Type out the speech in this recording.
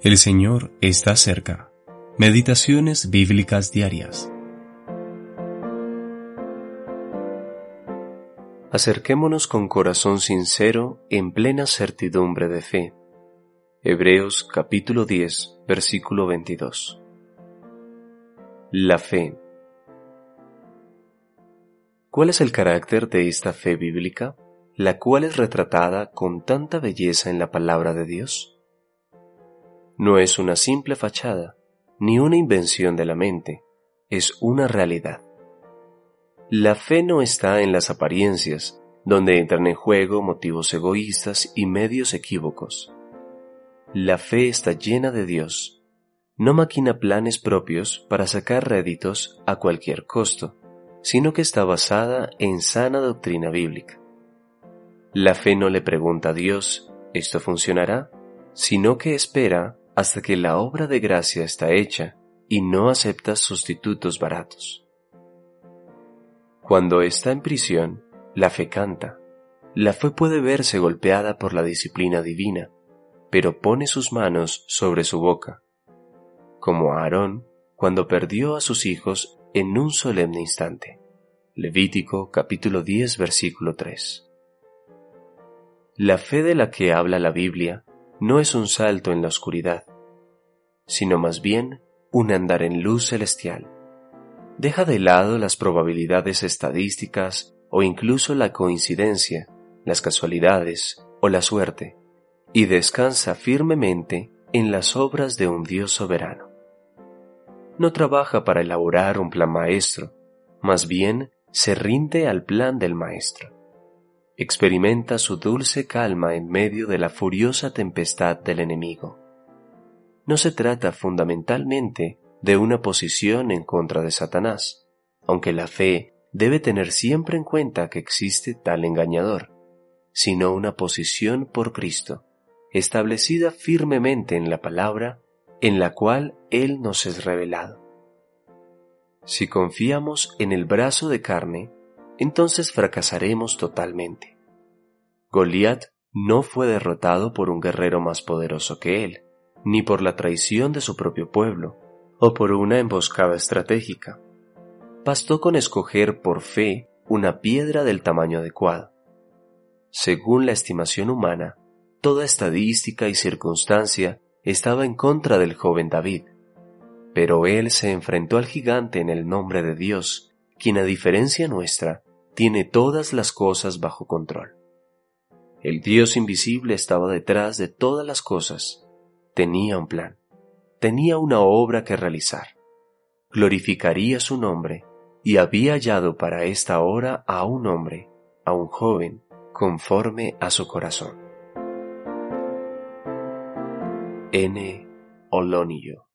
El Señor está cerca. Meditaciones bíblicas diarias. Acerquémonos con corazón sincero en plena certidumbre de fe. Hebreos capítulo 10, versículo 22. La fe. ¿Cuál es el carácter de esta fe bíblica, la cual es retratada con tanta belleza en la palabra de Dios? No es una simple fachada, ni una invención de la mente, es una realidad. La fe no está en las apariencias, donde entran en juego motivos egoístas y medios equívocos. La fe está llena de Dios, no maquina planes propios para sacar réditos a cualquier costo, sino que está basada en sana doctrina bíblica. La fe no le pregunta a Dios, ¿esto funcionará? sino que espera hasta que la obra de gracia está hecha y no acepta sustitutos baratos. Cuando está en prisión, la fe canta. La fe puede verse golpeada por la disciplina divina, pero pone sus manos sobre su boca, como Aarón cuando perdió a sus hijos en un solemne instante. Levítico capítulo 10 versículo 3. La fe de la que habla la Biblia no es un salto en la oscuridad, sino más bien un andar en luz celestial. Deja de lado las probabilidades estadísticas o incluso la coincidencia, las casualidades o la suerte, y descansa firmemente en las obras de un Dios soberano. No trabaja para elaborar un plan maestro, más bien se rinde al plan del maestro. Experimenta su dulce calma en medio de la furiosa tempestad del enemigo no se trata fundamentalmente de una posición en contra de Satanás, aunque la fe debe tener siempre en cuenta que existe tal engañador, sino una posición por Cristo, establecida firmemente en la palabra en la cual Él nos es revelado. Si confiamos en el brazo de carne, entonces fracasaremos totalmente. Goliat no fue derrotado por un guerrero más poderoso que él, ni por la traición de su propio pueblo, o por una emboscada estratégica. Bastó con escoger por fe una piedra del tamaño adecuado. Según la estimación humana, toda estadística y circunstancia estaba en contra del joven David, pero él se enfrentó al gigante en el nombre de Dios, quien a diferencia nuestra, tiene todas las cosas bajo control. El Dios invisible estaba detrás de todas las cosas tenía un plan, tenía una obra que realizar. Glorificaría su nombre y había hallado para esta hora a un hombre, a un joven, conforme a su corazón. N. Olonio